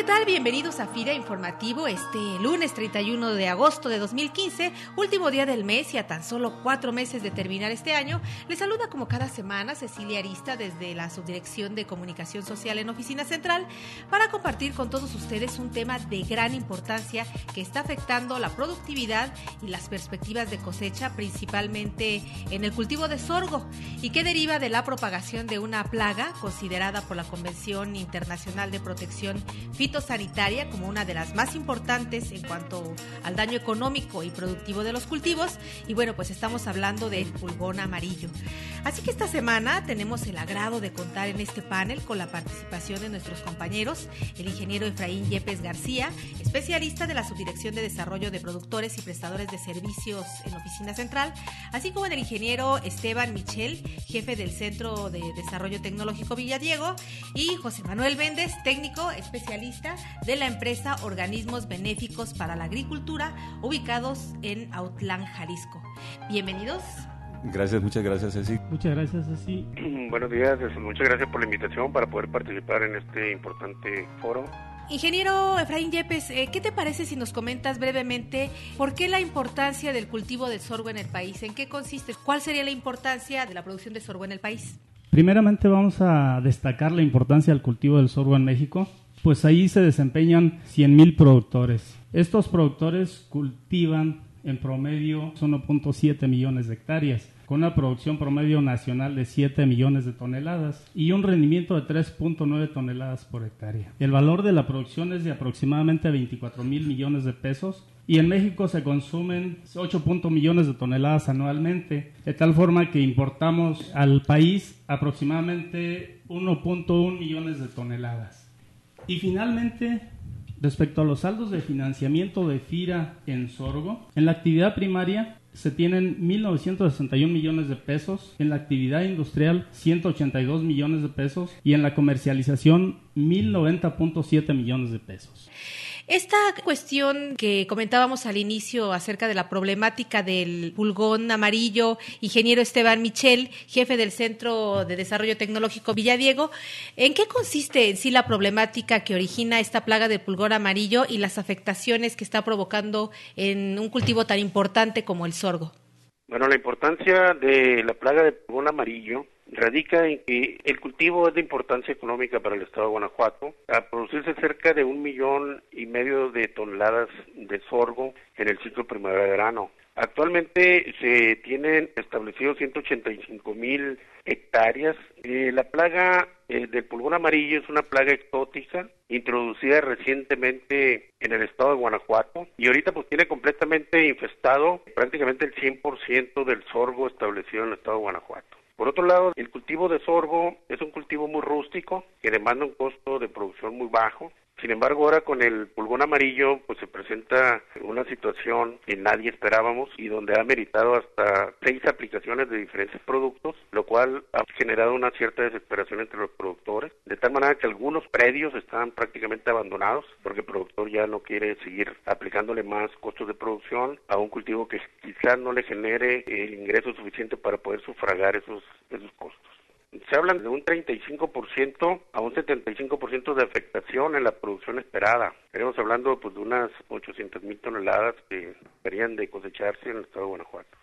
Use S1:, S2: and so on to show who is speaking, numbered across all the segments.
S1: ¿Qué tal? Bienvenidos a FIRA Informativo este lunes 31 de agosto de 2015, último día del mes y a tan solo cuatro meses de terminar este año. Les saluda como cada semana Cecilia Arista desde la Subdirección de Comunicación Social en Oficina Central para compartir con todos ustedes un tema de gran importancia que está afectando la productividad y las perspectivas de cosecha, principalmente en el cultivo de sorgo y que deriva de la propagación de una plaga considerada por la Convención Internacional de Protección sanitaria como una de las más importantes en cuanto al daño económico y productivo de los cultivos. Y bueno, pues estamos hablando del pulgón amarillo. Así que esta semana tenemos el agrado de contar en este panel con la participación de nuestros compañeros, el ingeniero Efraín Yepes García, especialista de la Subdirección de Desarrollo de Productores y Prestadores de Servicios en Oficina Central, así como el ingeniero Esteban Michel, jefe del Centro de Desarrollo Tecnológico Villadiego, y José Manuel Méndez, técnico especialista de la empresa Organismos Benéficos para la Agricultura, ubicados en Autlán, Jalisco. Bienvenidos.
S2: Gracias, muchas gracias, Ceci.
S3: Muchas gracias, Ceci.
S4: Buenos días, muchas gracias por la invitación para poder participar en este importante foro.
S1: Ingeniero Efraín Yepes, eh, ¿qué te parece si nos comentas brevemente por qué la importancia del cultivo del sorgo en el país? ¿En qué consiste? ¿Cuál sería la importancia de la producción de sorgo en el país?
S3: Primeramente vamos a destacar la importancia del cultivo del sorgo en México pues ahí se desempeñan 100.000 productores. Estos productores cultivan en promedio 1.7 millones de hectáreas, con una producción promedio nacional de 7 millones de toneladas y un rendimiento de 3.9 toneladas por hectárea. El valor de la producción es de aproximadamente 24 mil millones de pesos y en México se consumen 8 millones de toneladas anualmente, de tal forma que importamos al país aproximadamente 1.1 millones de toneladas. Y finalmente, respecto a los saldos de financiamiento de FIRA en sorgo, en la actividad primaria se tienen 1.961 millones de pesos, en la actividad industrial 182 millones de pesos y en la comercialización 1.090.7 millones de pesos.
S1: Esta cuestión que comentábamos al inicio acerca de la problemática del pulgón amarillo, ingeniero Esteban Michel, jefe del Centro de Desarrollo Tecnológico Villadiego, ¿en qué consiste en sí la problemática que origina esta plaga del pulgón amarillo y las afectaciones que está provocando en un cultivo tan importante como el sorgo?
S4: Bueno, la importancia de la plaga del pulgón amarillo radica en que el cultivo es de importancia económica para el estado de Guanajuato, a producirse cerca de un millón y medio de toneladas de sorgo en el ciclo primavera-verano. Actualmente se tienen establecidos 185 mil hectáreas. Eh, la plaga eh, del pulgón amarillo es una plaga exótica introducida recientemente en el estado de Guanajuato y ahorita pues tiene completamente infestado prácticamente el 100% del sorgo establecido en el estado de Guanajuato. Por otro lado, el cultivo de sorgo es un cultivo muy rústico que demanda un costo de producción muy bajo sin embargo, ahora con el pulgón amarillo, pues se presenta una situación que nadie esperábamos y donde ha meritado hasta seis aplicaciones de diferentes productos, lo cual ha generado una cierta desesperación entre los productores, de tal manera que algunos predios están prácticamente abandonados porque el productor ya no quiere seguir aplicándole más costos de producción a un cultivo que quizás no le genere el ingreso suficiente para poder sufragar esos, esos costos se hablan de un 35% a un 75% de afectación en la producción esperada. Estaremos hablando pues, de unas 800 mil toneladas que deberían de cosecharse en el estado de Guanajuato.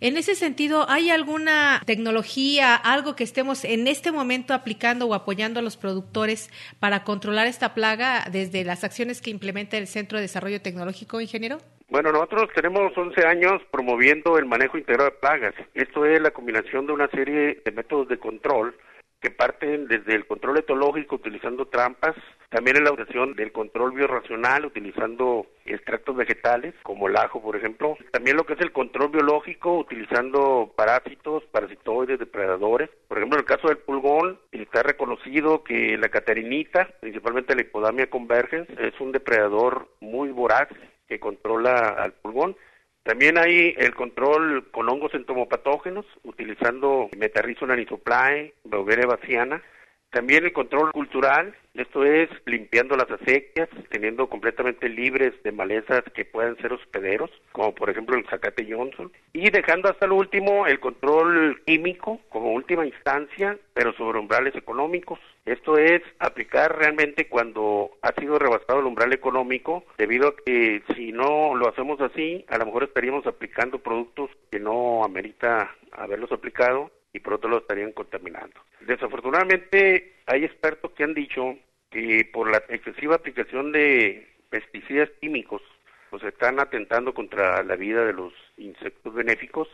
S1: En ese sentido, ¿hay alguna tecnología, algo que estemos en este momento aplicando o apoyando a los productores para controlar esta plaga desde las acciones que implementa el Centro de Desarrollo Tecnológico, ingeniero?
S4: Bueno, nosotros tenemos 11 años promoviendo el manejo integral de plagas. Esto es la combinación de una serie de métodos de control que parten desde el control etológico utilizando trampas, también en la utilización del control biorracional utilizando extractos vegetales como el ajo, por ejemplo, también lo que es el control biológico utilizando parásitos, parasitoides, depredadores. Por ejemplo, en el caso del pulgón está reconocido que la catarinita, principalmente la hipodamia convergens, es un depredador muy voraz que controla al pulgón. También hay el control con hongos entomopatógenos, utilizando Metarrhizum anisoplae, Beauveria baciana, También el control cultural, esto es limpiando las acequias, teniendo completamente libres de malezas que puedan ser hospederos, como por ejemplo el zacate Johnson, y dejando hasta lo último el control químico como última instancia, pero sobre umbrales económicos. Esto es aplicar realmente cuando ha sido rebasado el umbral económico, debido a que si no lo hacemos así, a lo mejor estaríamos aplicando productos que no amerita haberlos aplicado y por otro lado estarían contaminando. Desafortunadamente hay expertos que han dicho que por la excesiva aplicación de pesticidas químicos pues están atentando contra la vida de los insectos benéficos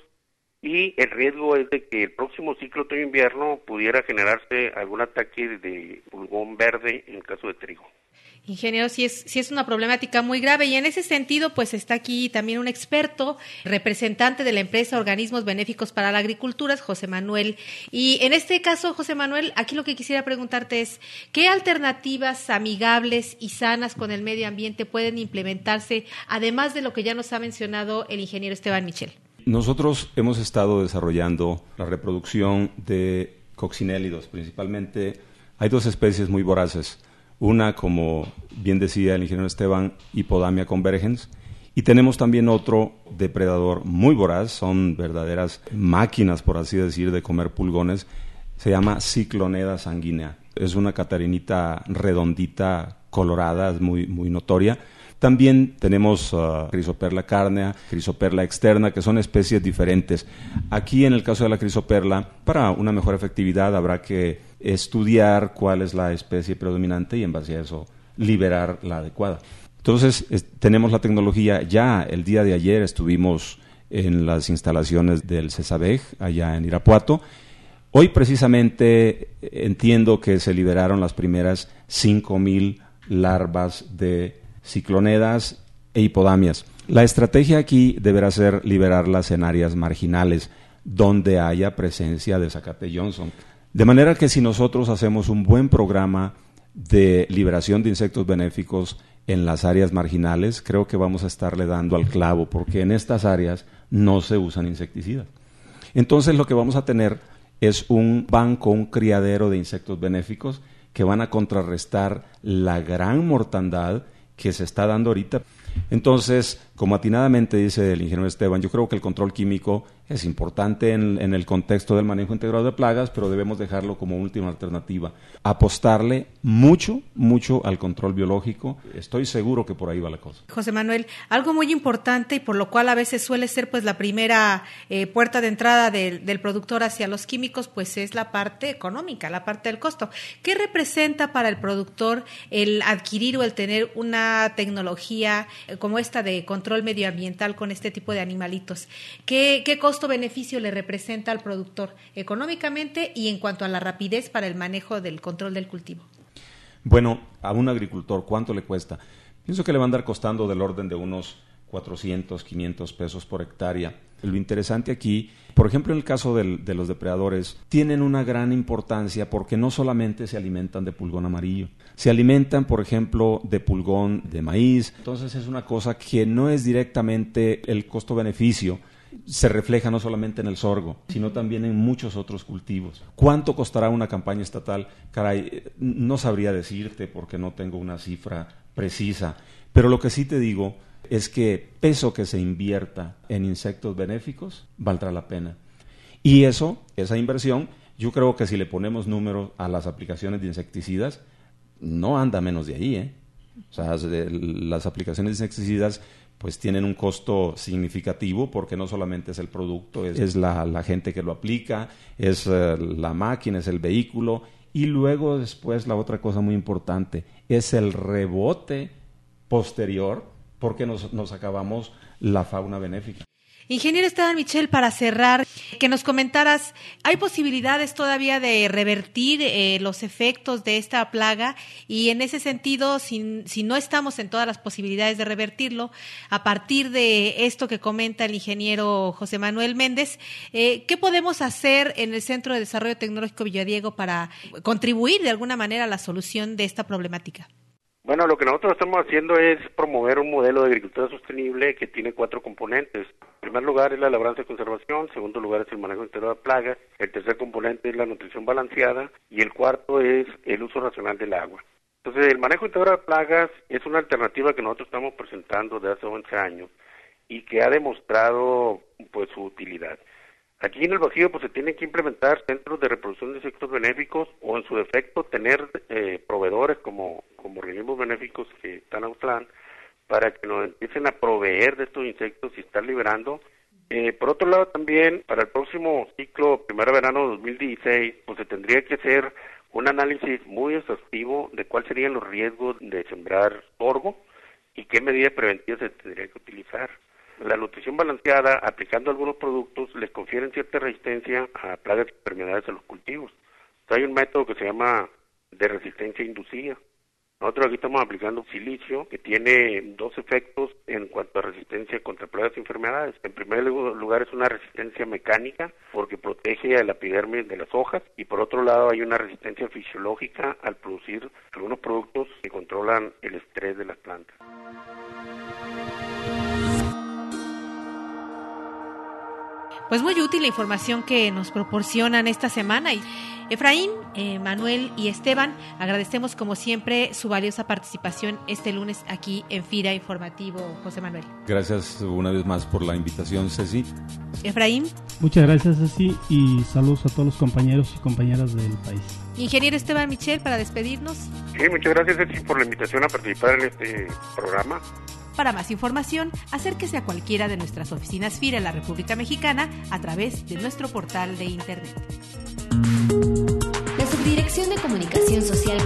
S4: y el riesgo es de que el próximo ciclo otoño-invierno pudiera generarse algún ataque de pulgón verde en el caso de trigo.
S1: Ingeniero, sí es, es una problemática muy grave y en ese sentido, pues está aquí también un experto, representante de la empresa Organismos Benéficos para la Agricultura, José Manuel. Y en este caso, José Manuel, aquí lo que quisiera preguntarte es, ¿qué alternativas amigables y sanas con el medio ambiente pueden implementarse, además de lo que ya nos ha mencionado el ingeniero Esteban Michel?
S2: Nosotros hemos estado desarrollando la reproducción de coccinélidos, principalmente. Hay dos especies muy voraces una, como bien decía el ingeniero Esteban, Hipodamia convergens. Y tenemos también otro depredador muy voraz, son verdaderas máquinas, por así decir, de comer pulgones. Se llama Cicloneda sanguínea. Es una catarinita redondita, colorada, es muy, muy notoria. También tenemos uh, Crisoperla carnea, Crisoperla externa, que son especies diferentes. Aquí, en el caso de la Crisoperla, para una mejor efectividad habrá que estudiar cuál es la especie predominante y en base a eso liberar la adecuada. Entonces, tenemos la tecnología, ya el día de ayer estuvimos en las instalaciones del CESABEG, allá en Irapuato. Hoy precisamente entiendo que se liberaron las primeras 5.000 larvas de ciclonedas e hipodamias. La estrategia aquí deberá ser liberarlas en áreas marginales, donde haya presencia de Zacate Johnson. De manera que si nosotros hacemos un buen programa de liberación de insectos benéficos en las áreas marginales, creo que vamos a estarle dando al clavo, porque en estas áreas no se usan insecticidas. Entonces lo que vamos a tener es un banco, un criadero de insectos benéficos que van a contrarrestar la gran mortandad que se está dando ahorita. Entonces, como atinadamente dice el ingeniero Esteban, yo creo que el control químico es importante en, el contexto del manejo integrado de plagas, pero debemos dejarlo como última alternativa. Apostarle mucho, mucho al control biológico. Estoy seguro que por ahí va la cosa.
S1: José Manuel, algo muy importante y por lo cual a veces suele ser pues la primera eh, puerta de entrada del, productor hacia los químicos, pues es la parte económica, la parte del costo. ¿Qué representa para el productor el adquirir o el tener una tecnología eh, como esta de control medioambiental con este tipo de animalitos? ¿Qué, qué costo-beneficio le representa al productor económicamente y en cuanto a la rapidez para el manejo del control del cultivo?
S2: Bueno, a un agricultor, ¿cuánto le cuesta? Pienso que le va a andar costando del orden de unos 400, 500 pesos por hectárea. Lo interesante aquí, por ejemplo, en el caso de los depredadores, tienen una gran importancia porque no solamente se alimentan de pulgón amarillo, se alimentan, por ejemplo, de pulgón de maíz. Entonces es una cosa que no es directamente el costo-beneficio, se refleja no solamente en el sorgo, sino también en muchos otros cultivos. ¿Cuánto costará una campaña estatal? Caray, no sabría decirte porque no tengo una cifra precisa, pero lo que sí te digo es que peso que se invierta en insectos benéficos valdrá la pena. Y eso, esa inversión, yo creo que si le ponemos números a las aplicaciones de insecticidas, no anda menos de ahí, ¿eh? O sea, las aplicaciones de insecticidas pues tienen un costo significativo porque no solamente es el producto, es, la, gente que lo aplica, es eh, la máquina, es el vehículo y luego después la otra cosa muy importante es el rebote posterior porque nos, nos acabamos la fauna benéfica.
S1: Ingeniero Esteban Michel, para cerrar, que nos comentaras, ¿hay posibilidades todavía de revertir eh, los efectos de esta plaga? Y en ese sentido, si, si, no estamos en todas las posibilidades de revertirlo, a partir de esto que comenta el ingeniero José Manuel Méndez, eh, ¿qué podemos hacer en el Centro de Desarrollo Tecnológico Villadiego para contribuir de alguna manera a la solución de esta problemática?
S4: Bueno, lo que nosotros estamos haciendo es promover un modelo de agricultura sostenible que tiene cuatro componentes primer lugar es la labranza y conservación, segundo lugar es el manejo integral de plagas, el tercer componente es la nutrición balanceada y el cuarto es el uso racional del agua. Entonces, el manejo integral de plagas es una alternativa que nosotros estamos presentando desde hace 11 años y que ha demostrado pues su utilidad. Aquí en el Bajío pues se tienen que implementar centros de reproducción de insectos benéficos o en su defecto tener eh, proveedores como, como organismos benéficos que están a para que nos empiecen a proveer de estos insectos y estar liberando. Eh, por otro lado también para el próximo ciclo primero verano 2016 pues se tendría que hacer un análisis muy exhaustivo de cuáles serían los riesgos de sembrar sorgo y qué medidas preventivas se tendría que utilizar. La nutrición balanceada, aplicando algunos productos, les confieren cierta resistencia a plagas y enfermedades a los cultivos. hay un método que se llama de resistencia inducida. Nosotros aquí estamos aplicando silicio que tiene dos efectos en cuanto a resistencia contra plagas y enfermedades. En primer lugar es una resistencia mecánica porque protege a la epidermis de las hojas y por otro lado hay una resistencia fisiológica al producir algunos productos que controlan el estrés de las plantas.
S1: Pues muy útil la información que nos proporcionan esta semana. Y Efraín, eh, Manuel y Esteban, agradecemos como siempre su valiosa participación este lunes aquí en FIRA Informativo, José Manuel.
S2: Gracias una vez más por la invitación, Ceci.
S1: Efraín.
S3: Muchas gracias, Ceci, y saludos a todos los compañeros y compañeras del país.
S1: Ingeniero Esteban Michel, para despedirnos.
S4: Sí, muchas gracias, Ceci, por la invitación a participar en este programa.
S1: Para más información, acérquese a cualquiera de nuestras oficinas FIRA en la República Mexicana a través de nuestro portal de Internet.
S5: La Subdirección de Comunicación Social